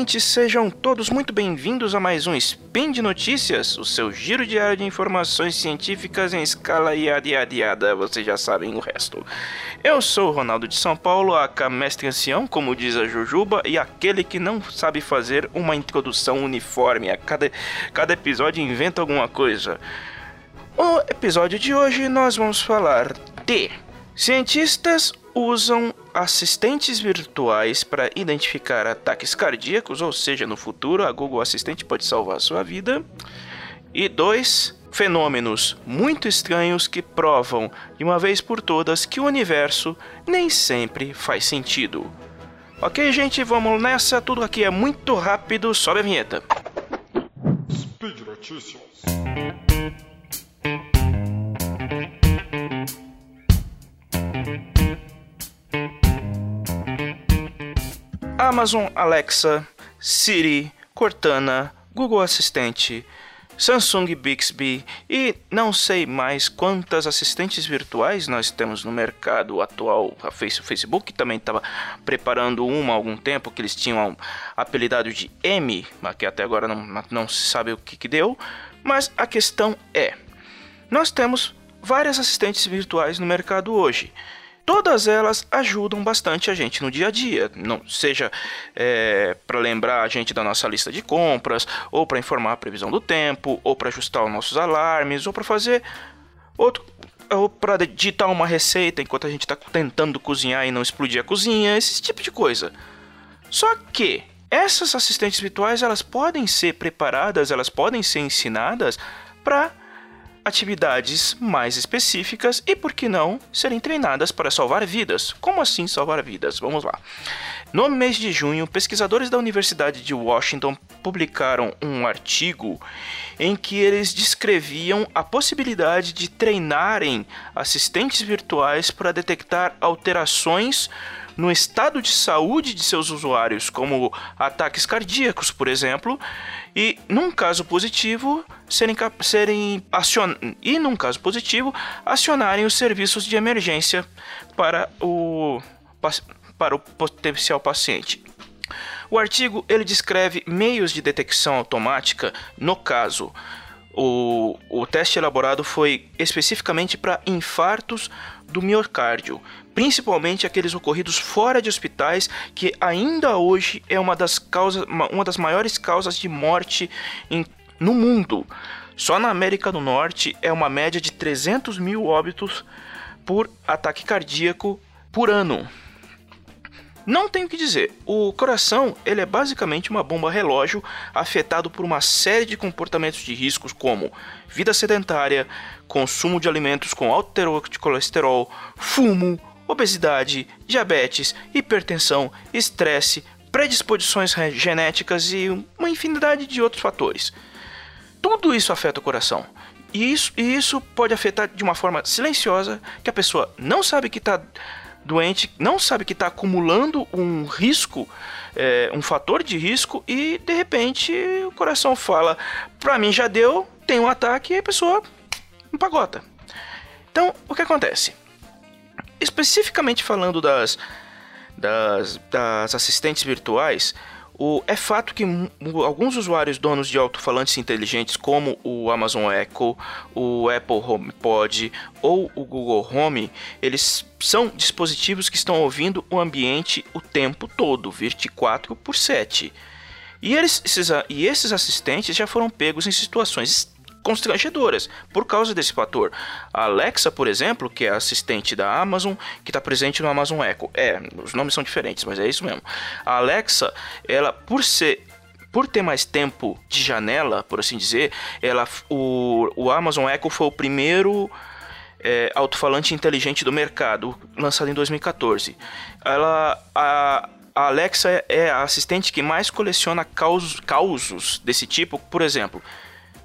ouvintes, sejam todos muito bem-vindos a mais um Spin de Notícias, o seu giro diário de informações científicas em escala iada iada iada, vocês já sabem o resto. Eu sou o Ronaldo de São Paulo, a mestre ancião, como diz a Jujuba, e aquele que não sabe fazer uma introdução uniforme, a cada, cada episódio inventa alguma coisa. O episódio de hoje nós vamos falar de cientistas usam assistentes virtuais para identificar ataques cardíacos, ou seja, no futuro a Google Assistente pode salvar a sua vida. E dois, fenômenos muito estranhos que provam de uma vez por todas que o universo nem sempre faz sentido. Ok, gente, vamos nessa. Tudo aqui é muito rápido. Sobe a vinheta. Speed Notícias. Amazon Alexa, Siri, Cortana, Google Assistente, Samsung Bixby e não sei mais quantas assistentes virtuais nós temos no mercado atual. A Facebook também estava preparando uma há algum tempo que eles tinham apelidado de M, que até agora não, não se sabe o que, que deu. Mas a questão é: nós temos várias assistentes virtuais no mercado hoje todas elas ajudam bastante a gente no dia a dia, não seja é, para lembrar a gente da nossa lista de compras, ou para informar a previsão do tempo, ou para ajustar os nossos alarmes, ou para fazer outro, ou para digitar uma receita enquanto a gente está tentando cozinhar e não explodir a cozinha, esse tipo de coisa. Só que essas assistentes virtuais elas podem ser preparadas, elas podem ser ensinadas para atividades mais específicas e, por que não, serem treinadas para salvar vidas. Como assim salvar vidas? Vamos lá. No mês de junho, pesquisadores da Universidade de Washington publicaram um artigo em que eles descreviam a possibilidade de treinarem assistentes virtuais para detectar alterações no estado de saúde de seus usuários, como ataques cardíacos, por exemplo, e num caso positivo, serem, serem acion... e num caso positivo, acionarem os serviços de emergência para o para o potencial paciente. O artigo ele descreve meios de detecção automática no caso o, o teste elaborado foi especificamente para infartos do miocárdio, principalmente aqueles ocorridos fora de hospitais, que ainda hoje é uma das, causas, uma das maiores causas de morte em, no mundo. Só na América do Norte é uma média de 300 mil óbitos por ataque cardíaco por ano. Não tenho o que dizer, o coração ele é basicamente uma bomba relógio afetado por uma série de comportamentos de riscos como vida sedentária, consumo de alimentos com alto teor de colesterol, fumo, obesidade, diabetes, hipertensão, estresse, predisposições genéticas e uma infinidade de outros fatores. Tudo isso afeta o coração. E isso, e isso pode afetar de uma forma silenciosa que a pessoa não sabe que está doente não sabe que está acumulando um risco, é, um fator de risco, e de repente o coração fala: para mim já deu, tem um ataque, e a pessoa empagota. Então, o que acontece? Especificamente falando das, das, das assistentes virtuais, o, é fato que alguns usuários donos de alto-falantes inteligentes, como o Amazon Echo, o Apple HomePod ou o Google Home, eles são dispositivos que estão ouvindo o ambiente o tempo todo, 24 por 7. E, eles, esses, e esses assistentes já foram pegos em situações constrangedoras por causa desse fator. A Alexa, por exemplo, que é assistente da Amazon, que está presente no Amazon Echo. É, os nomes são diferentes, mas é isso mesmo. A Alexa, ela por ser por ter mais tempo de janela, por assim dizer, ela, o, o Amazon Echo foi o primeiro é, alto-falante inteligente do mercado, lançado em 2014. Ela, a, a Alexa é a assistente que mais coleciona causos, causos desse tipo, por exemplo.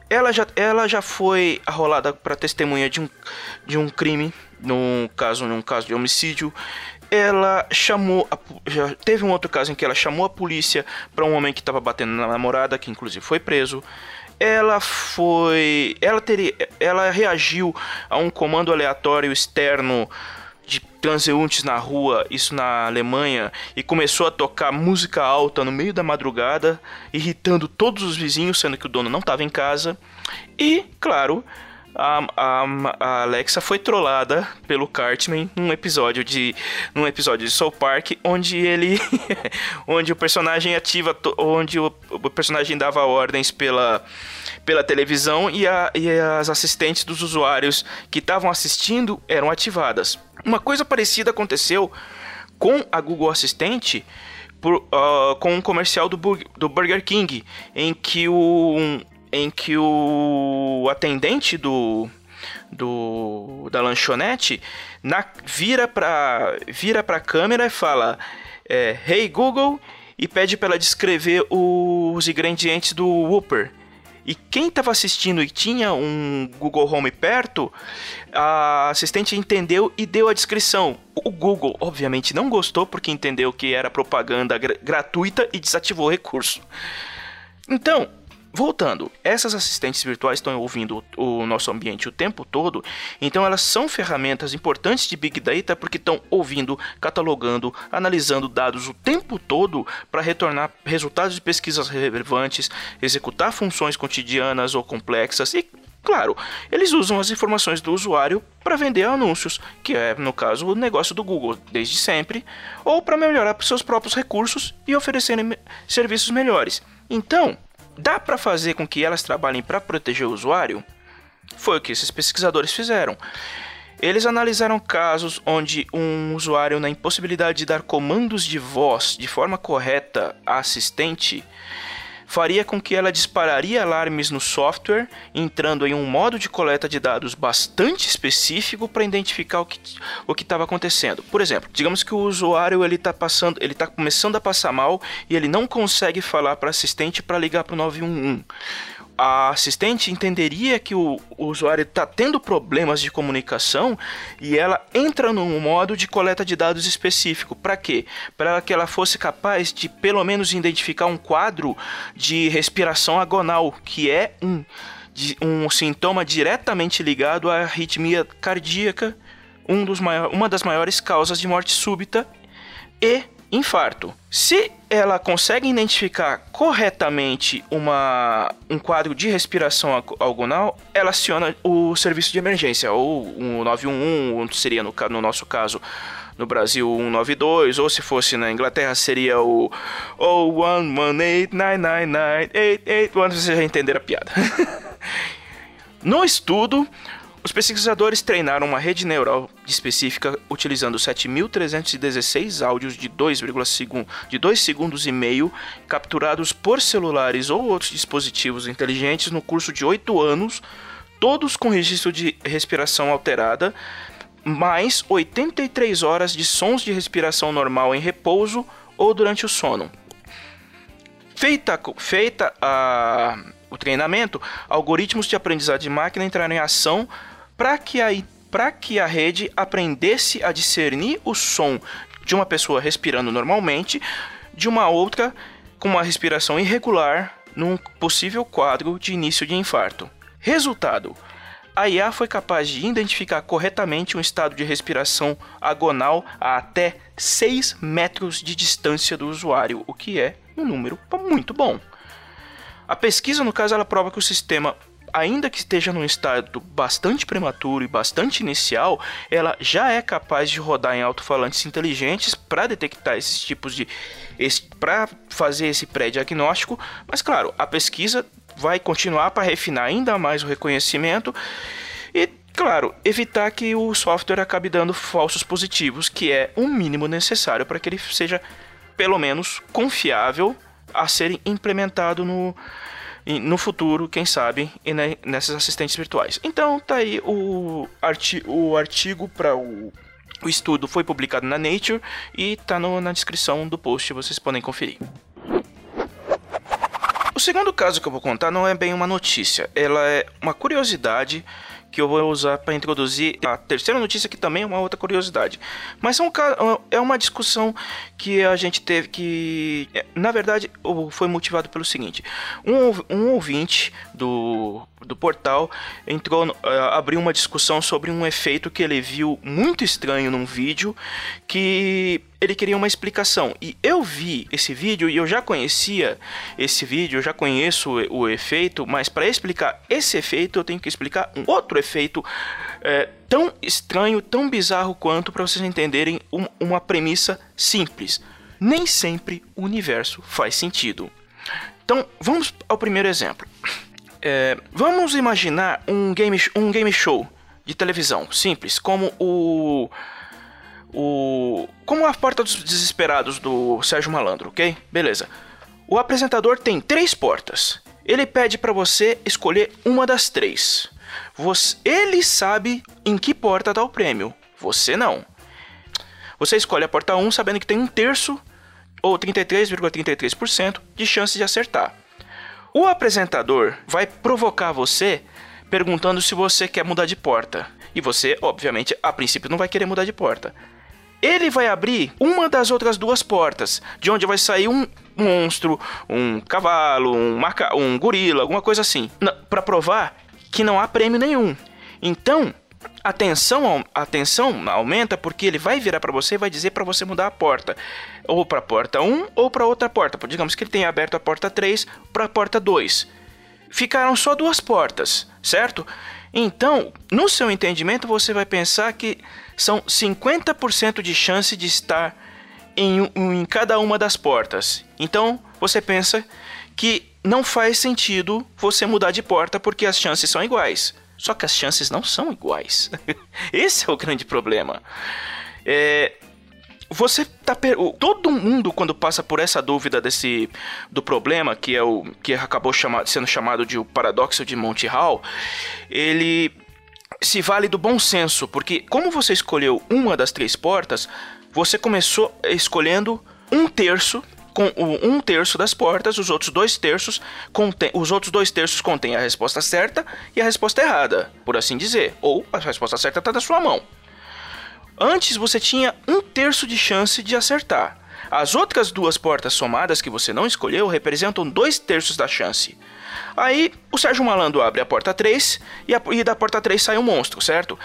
Ela já, ela já foi arrolada para testemunha de um, de um crime, num caso, num caso de homicídio. Ela chamou, a, já teve um outro caso em que ela chamou a polícia para um homem que estava batendo na namorada, que inclusive foi preso. Ela foi, ela teria, ela reagiu a um comando aleatório externo transeuntes na rua, isso na Alemanha, e começou a tocar música alta no meio da madrugada, irritando todos os vizinhos, sendo que o dono não estava em casa. E, claro, a, a, a, Alexa foi trollada pelo Cartman num episódio de num episódio de Soul Park onde ele onde o personagem ativa onde o, o personagem dava ordens pela pela televisão e, a, e as assistentes dos usuários que estavam assistindo eram ativadas. Uma coisa parecida aconteceu com a Google Assistente por, uh, com um comercial do, do Burger King, em que o, em que o atendente do, do da lanchonete na, vira para vira a câmera e fala é, Hey Google e pede para ela descrever os ingredientes do Whopper. E quem estava assistindo e tinha um Google Home perto, a assistente entendeu e deu a descrição. O Google, obviamente, não gostou porque entendeu que era propaganda gr gratuita e desativou o recurso. Então, Voltando, essas assistentes virtuais estão ouvindo o nosso ambiente o tempo todo, então elas são ferramentas importantes de Big Data porque estão ouvindo, catalogando, analisando dados o tempo todo para retornar resultados de pesquisas relevantes, executar funções cotidianas ou complexas e Claro, eles usam as informações do usuário para vender anúncios, que é, no caso, o negócio do Google desde sempre, ou para melhorar seus próprios recursos e oferecerem serviços melhores. Então, Dá para fazer com que elas trabalhem para proteger o usuário? Foi o que esses pesquisadores fizeram. Eles analisaram casos onde um usuário, na impossibilidade de dar comandos de voz de forma correta à assistente, faria com que ela dispararia alarmes no software, entrando em um modo de coleta de dados bastante específico para identificar o que o que estava acontecendo. Por exemplo, digamos que o usuário ele está passando, ele está começando a passar mal e ele não consegue falar para assistente para ligar para o 911 a assistente entenderia que o, o usuário está tendo problemas de comunicação e ela entra num modo de coleta de dados específico. Para quê? Para que ela fosse capaz de pelo menos identificar um quadro de respiração agonal, que é um, um sintoma diretamente ligado à arritmia cardíaca, um dos uma das maiores causas de morte súbita e infarto. Se ela consegue identificar corretamente uma, um quadro de respiração agonal, ela aciona o serviço de emergência, ou o 911, seria no, no nosso caso no Brasil 192, ou se fosse na Inglaterra seria o 011899988, vocês já entenderam a piada. no estudo, os pesquisadores treinaram uma rede neural específica utilizando 7.316 áudios de 2, de 2 segundos e meio capturados por celulares ou outros dispositivos inteligentes no curso de 8 anos, todos com registro de respiração alterada, mais 83 horas de sons de respiração normal em repouso ou durante o sono. Feita, feita a, o treinamento, algoritmos de aprendizagem de máquina entraram em ação para que, a, que a rede aprendesse a discernir o som de uma pessoa respirando normalmente de uma outra com uma respiração irregular num possível quadro de início de infarto. Resultado: a IA foi capaz de identificar corretamente um estado de respiração agonal a até 6 metros de distância do usuário, o que é um número muito bom. A pesquisa, no caso, ela prova que o sistema ainda que esteja num estado bastante prematuro e bastante inicial, ela já é capaz de rodar em alto-falantes inteligentes para detectar esses tipos de. para fazer esse pré-diagnóstico. Mas, claro, a pesquisa vai continuar para refinar ainda mais o reconhecimento e, claro, evitar que o software acabe dando falsos positivos, que é o mínimo necessário para que ele seja, pelo menos, confiável a ser implementado no, no futuro, quem sabe, nessas assistentes virtuais. Então tá aí o, arti o artigo para o, o estudo foi publicado na Nature e tá no, na descrição do post, vocês podem conferir. O segundo caso que eu vou contar não é bem uma notícia, ela é uma curiosidade que eu vou usar para introduzir a terceira notícia, que também é uma outra curiosidade. Mas são, é uma discussão que a gente teve que, é, na verdade, foi motivado pelo seguinte: um, um ouvinte do, do portal entrou, abriu uma discussão sobre um efeito que ele viu muito estranho num vídeo que ele queria uma explicação. E eu vi esse vídeo e eu já conhecia esse vídeo, eu já conheço o, o efeito, mas para explicar esse efeito eu tenho que explicar um outro efeito é, tão estranho, tão bizarro quanto para vocês entenderem um, uma premissa simples. Nem sempre o universo faz sentido. Então vamos ao primeiro exemplo. É, vamos imaginar um game, um game show de televisão simples, como o o como a Porta dos Desesperados do Sérgio Malandro, ok? Beleza. O apresentador tem três portas. Ele pede para você escolher uma das três. Você, ele sabe em que porta dá o prêmio. Você não. Você escolhe a porta 1 sabendo que tem um terço ou 33,33% de chance de acertar. O apresentador vai provocar você perguntando se você quer mudar de porta. E você, obviamente, a princípio não vai querer mudar de porta ele vai abrir uma das outras duas portas, de onde vai sair um monstro, um cavalo, um, maca um gorila, alguma coisa assim, para provar que não há prêmio nenhum. Então, a tensão, a tensão aumenta porque ele vai virar para você e vai dizer para você mudar a porta, ou para a porta 1 ou para outra porta. Digamos que ele tenha aberto a porta 3 para a porta 2. Ficaram só duas portas, certo? Então, no seu entendimento, você vai pensar que são 50% de chance de estar em, em cada uma das portas. Então, você pensa que não faz sentido você mudar de porta porque as chances são iguais. Só que as chances não são iguais. Esse é o grande problema. É, você tá per... todo mundo quando passa por essa dúvida desse do problema que é o que acabou chama... sendo chamado de o paradoxo de Monty Hall, ele se vale do bom senso, porque como você escolheu uma das três portas, você começou escolhendo um terço com um terço das portas, os outros dois terços contém, os outros dois terços contêm a resposta certa e a resposta errada, por assim dizer, ou a resposta certa está na sua mão. Antes você tinha um terço de chance de acertar. As outras duas portas somadas que você não escolheu representam dois terços da chance. Aí o Sérgio Malandro abre a porta 3 e, a, e da porta 3 sai um monstro, certo?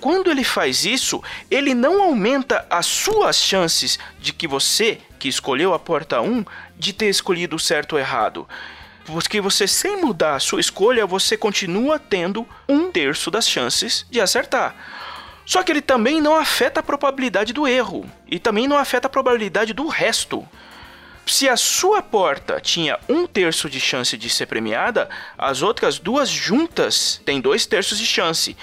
Quando ele faz isso, ele não aumenta as suas chances de que você, que escolheu a porta 1, de ter escolhido certo ou errado. Porque você, sem mudar a sua escolha, você continua tendo um terço das chances de acertar. Só que ele também não afeta a probabilidade do erro e também não afeta a probabilidade do resto. Se a sua porta tinha um terço de chance de ser premiada, as outras duas juntas têm dois terços de chance.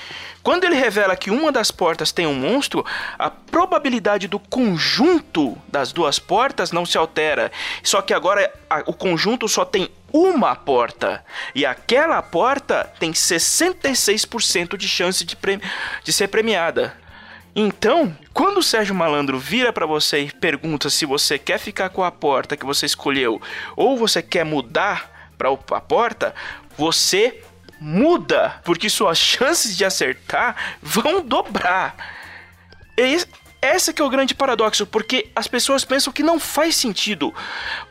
Quando ele revela que uma das portas tem um monstro, a probabilidade do conjunto das duas portas não se altera. Só que agora a, o conjunto só tem uma porta. E aquela porta tem 66% de chance de, de ser premiada. Então, quando o Sérgio Malandro vira para você e pergunta se você quer ficar com a porta que você escolheu ou você quer mudar para a porta, você muda, porque suas chances de acertar vão dobrar. E esse que é o grande paradoxo, porque as pessoas pensam que não faz sentido.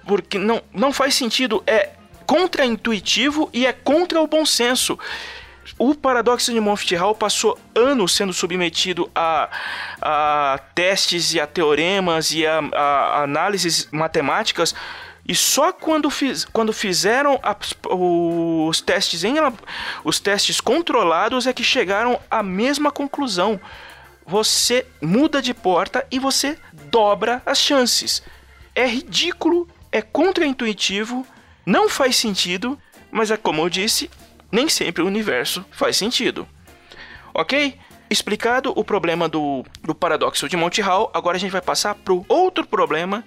Porque não, não faz sentido, é contra-intuitivo e é contra o bom senso. O paradoxo de Monty Hall passou anos sendo submetido a, a testes e a teoremas e a, a análises matemáticas e só quando, fiz, quando fizeram os testes em os testes controlados é que chegaram à mesma conclusão. Você muda de porta e você dobra as chances. É ridículo, é contraintuitivo, não faz sentido, mas é como eu disse, nem sempre o universo faz sentido. Ok? Explicado o problema do, do paradoxo de Monty Hall, agora a gente vai passar para o outro problema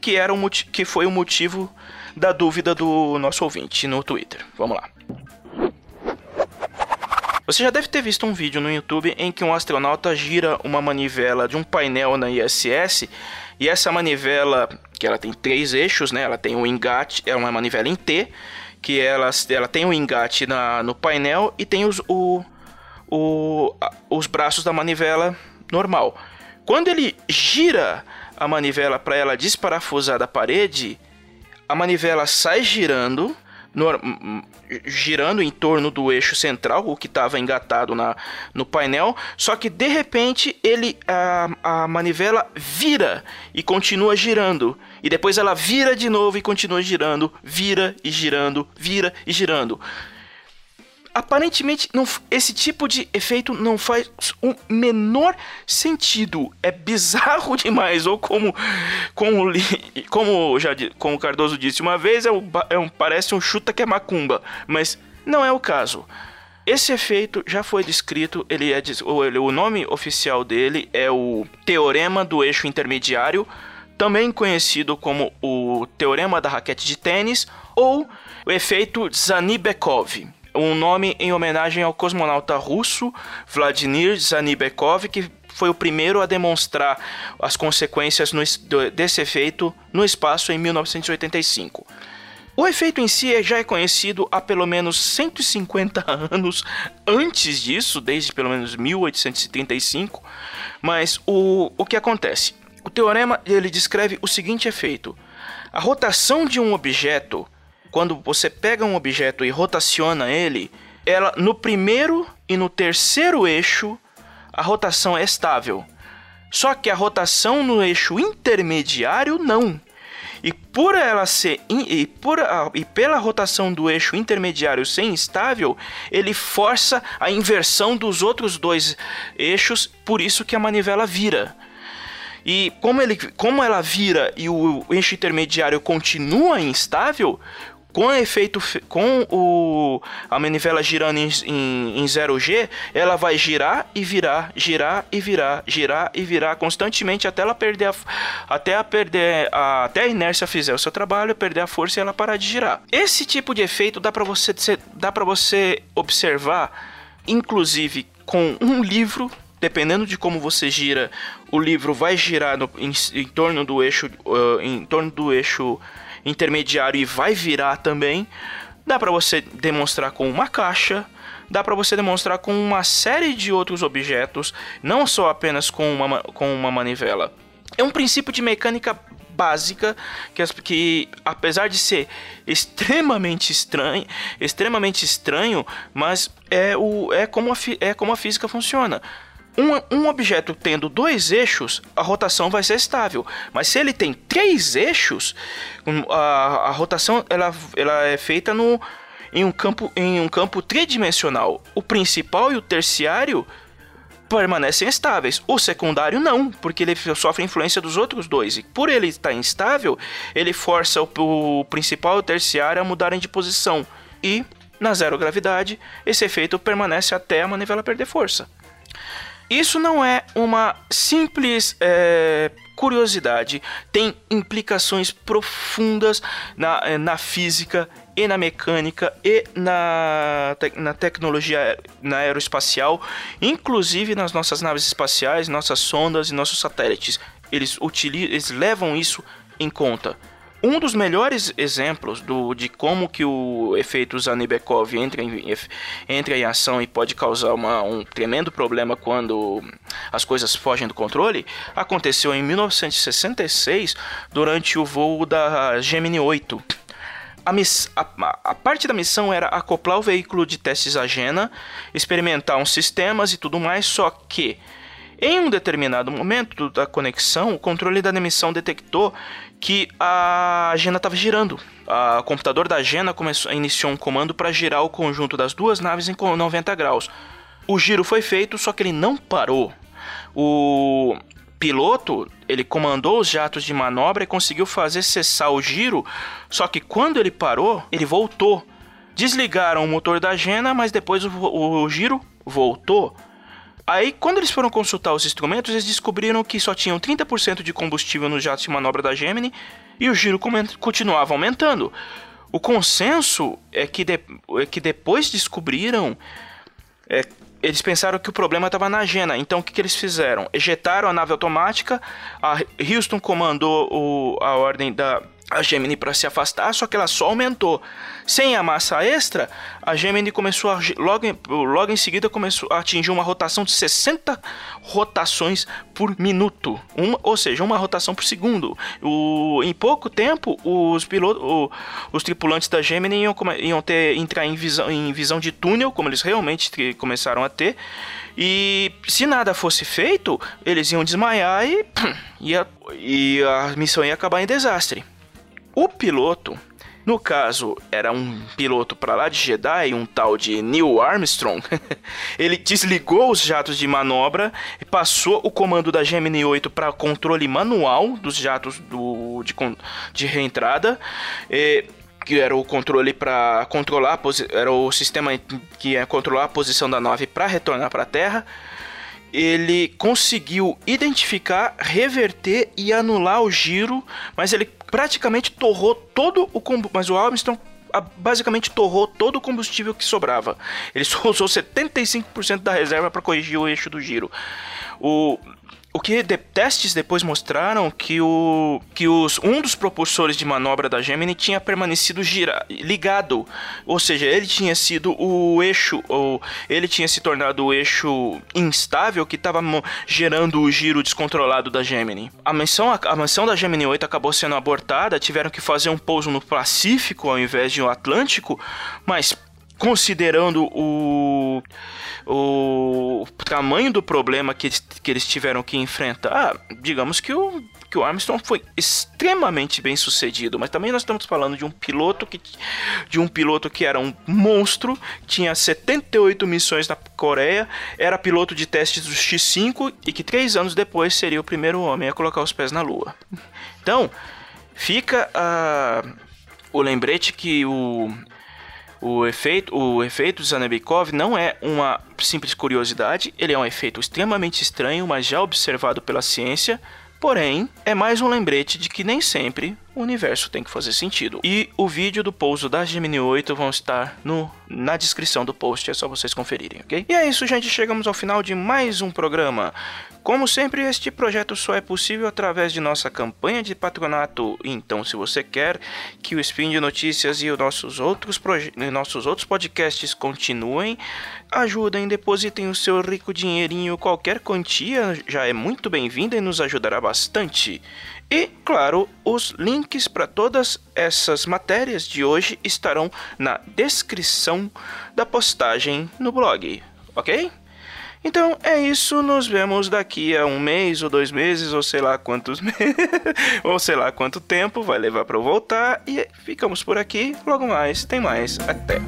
que, era um, que foi o motivo da dúvida do nosso ouvinte no Twitter. Vamos lá. Você já deve ter visto um vídeo no YouTube em que um astronauta gira uma manivela de um painel na ISS e essa manivela, que ela tem três eixos, né? Ela tem um engate, é uma manivela em T, que ela, ela tem um engate na, no painel e tem os, o, o, os braços da manivela normal. Quando ele gira a manivela para ela desparafusar da parede, a manivela sai girando, no, girando em torno do eixo central, o que estava engatado na, no painel, só que de repente ele a, a manivela vira e continua girando. E depois ela vira de novo e continua girando, vira e girando, vira e girando aparentemente não, esse tipo de efeito não faz o menor sentido. É bizarro demais. Ou como, como, como já como Cardoso disse uma vez, é um, é um, parece um chuta que é macumba. Mas não é o caso. Esse efeito já foi descrito, ele é o nome oficial dele é o teorema do eixo intermediário, também conhecido como o teorema da raquete de tênis ou o efeito Zanibekov um nome em homenagem ao cosmonauta russo Vladimir Zanibekov, que foi o primeiro a demonstrar as consequências no, desse efeito no espaço em 1985. O efeito em si já é conhecido há pelo menos 150 anos antes disso, desde pelo menos 1835, mas o, o que acontece? O teorema ele descreve o seguinte efeito: a rotação de um objeto quando você pega um objeto e rotaciona ele, ela no primeiro e no terceiro eixo a rotação é estável. Só que a rotação no eixo intermediário não. E por ela ser e, por e pela rotação do eixo intermediário ser instável, ele força a inversão dos outros dois eixos, por isso que a manivela vira. E como, ele, como ela vira e o eixo intermediário continua instável, com efeito com o a manivela girando em, em, em 0G, ela vai girar e virar, girar e virar, girar e virar constantemente até ela perder a, até a perder a, até a inércia fizer o seu trabalho, perder a força e ela parar de girar. Esse tipo de efeito dá para você dá para você observar inclusive com um livro dependendo de como você gira, o livro vai girar no, em, em, torno do eixo, uh, em torno do eixo intermediário e vai virar também. Dá para você demonstrar com uma caixa, dá para você demonstrar com uma série de outros objetos, não só apenas com uma, com uma manivela. É um princípio de mecânica básica que, que apesar de ser extremamente estranho, extremamente estranho, mas é, o, é, como, a, é como a física funciona. Um, um, objeto tendo dois eixos, a rotação vai ser estável. Mas se ele tem três eixos, a, a rotação ela, ela é feita no, em, um campo, em um campo tridimensional. O principal e o terciário permanecem estáveis. O secundário não, porque ele sofre influência dos outros dois. E por ele estar instável, ele força o, o principal e o terciário a mudarem de posição. E, na zero gravidade, esse efeito permanece até a manivela perder força. Isso não é uma simples é, curiosidade, tem implicações profundas na, é, na física e na mecânica e na, te na tecnologia na aeroespacial, inclusive nas nossas naves espaciais, nossas sondas e nossos satélites. Eles, utilizam, eles levam isso em conta. Um dos melhores exemplos do, de como que o efeito Zanibekov entra em, entra em ação e pode causar uma, um tremendo problema quando as coisas fogem do controle aconteceu em 1966 durante o voo da Gemini 8. A, miss, a, a, parte da missão era acoplar o veículo de testes à Jena, experimentar uns sistemas e tudo mais, só que em um determinado momento da conexão, o controle da emissão detectou que a Gena estava girando. O computador da Gena começou, iniciou um comando para girar o conjunto das duas naves em 90 graus. O giro foi feito, só que ele não parou. O piloto ele comandou os jatos de manobra e conseguiu fazer cessar o giro, só que quando ele parou, ele voltou. Desligaram o motor da Gena, mas depois o, o, o giro voltou. Aí, quando eles foram consultar os instrumentos, eles descobriram que só tinham 30% de combustível nos jatos de manobra da Gemini e o giro continuava aumentando. O consenso é que, de, é que depois descobriram. É, eles pensaram que o problema estava na Gena. Então o que, que, eles fizeram? Ejetaram a nave automática. A Houston comandou o, a ordem da. A Gemini para se afastar, só que ela só aumentou. Sem a massa extra, a Gemini começou a, logo, logo em seguida começou a atingir uma rotação de 60 rotações por minuto, uma, ou seja, uma rotação por segundo. O, em pouco tempo, os pilotos, o, os tripulantes da Gemini iam, iam ter entrar em visão, em visão de túnel, como eles realmente começaram a ter. E se nada fosse feito, eles iam desmaiar e, ia, e a missão ia acabar em desastre. O piloto, no caso, era um piloto para lá de Jedi, um tal de Neil Armstrong. ele desligou os jatos de manobra e passou o comando da Gemini 8 para controle manual dos jatos do, de, de reentrada. E, que era o controle para controlar era o sistema que ia controlar a posição da nave para retornar para a Terra ele conseguiu identificar, reverter e anular o giro, mas ele praticamente torrou todo o combustível. Mas o Armstrong basicamente torrou todo o combustível que sobrava. Ele só usou 75% da reserva para corrigir o eixo do giro. O, o que de, testes depois mostraram que, o, que os, um dos propulsores de manobra da Gemini tinha permanecido gira, ligado, ou seja, ele tinha sido o eixo, ou ele tinha se tornado o eixo instável que estava gerando o giro descontrolado da Gemini. A missão, a, a missão da Gemini 8 acabou sendo abortada, tiveram que fazer um pouso no Pacífico ao invés de no Atlântico, mas considerando o, o tamanho do problema que, que eles tiveram que enfrentar, digamos que o, que o Armstrong foi extremamente bem sucedido, mas também nós estamos falando de um piloto que de um piloto que era um monstro, tinha 78 missões na Coreia, era piloto de testes do X5 e que três anos depois seria o primeiro homem a colocar os pés na Lua. Então, fica uh, o lembrete que o o efeito, o efeito Zanebekov não é uma simples curiosidade, ele é um efeito extremamente estranho, mas já observado pela ciência, porém é mais um lembrete de que nem sempre o universo tem que fazer sentido. E o vídeo do pouso da Gemini 8 vão estar no, na descrição do post, é só vocês conferirem, ok? E é isso, gente, chegamos ao final de mais um programa. Como sempre, este projeto só é possível através de nossa campanha de patronato. Então, se você quer que o Spin de Notícias e os nossos outros, nossos outros podcasts continuem, ajudem, depositem o seu rico dinheirinho. Qualquer quantia já é muito bem-vinda e nos ajudará bastante. E, claro, os links para todas essas matérias de hoje estarão na descrição da postagem no blog, ok? Então é isso, nos vemos daqui a um mês ou dois meses, ou sei lá quantos meses, ou sei lá quanto tempo vai levar para eu voltar. E ficamos por aqui, logo mais, tem mais, até.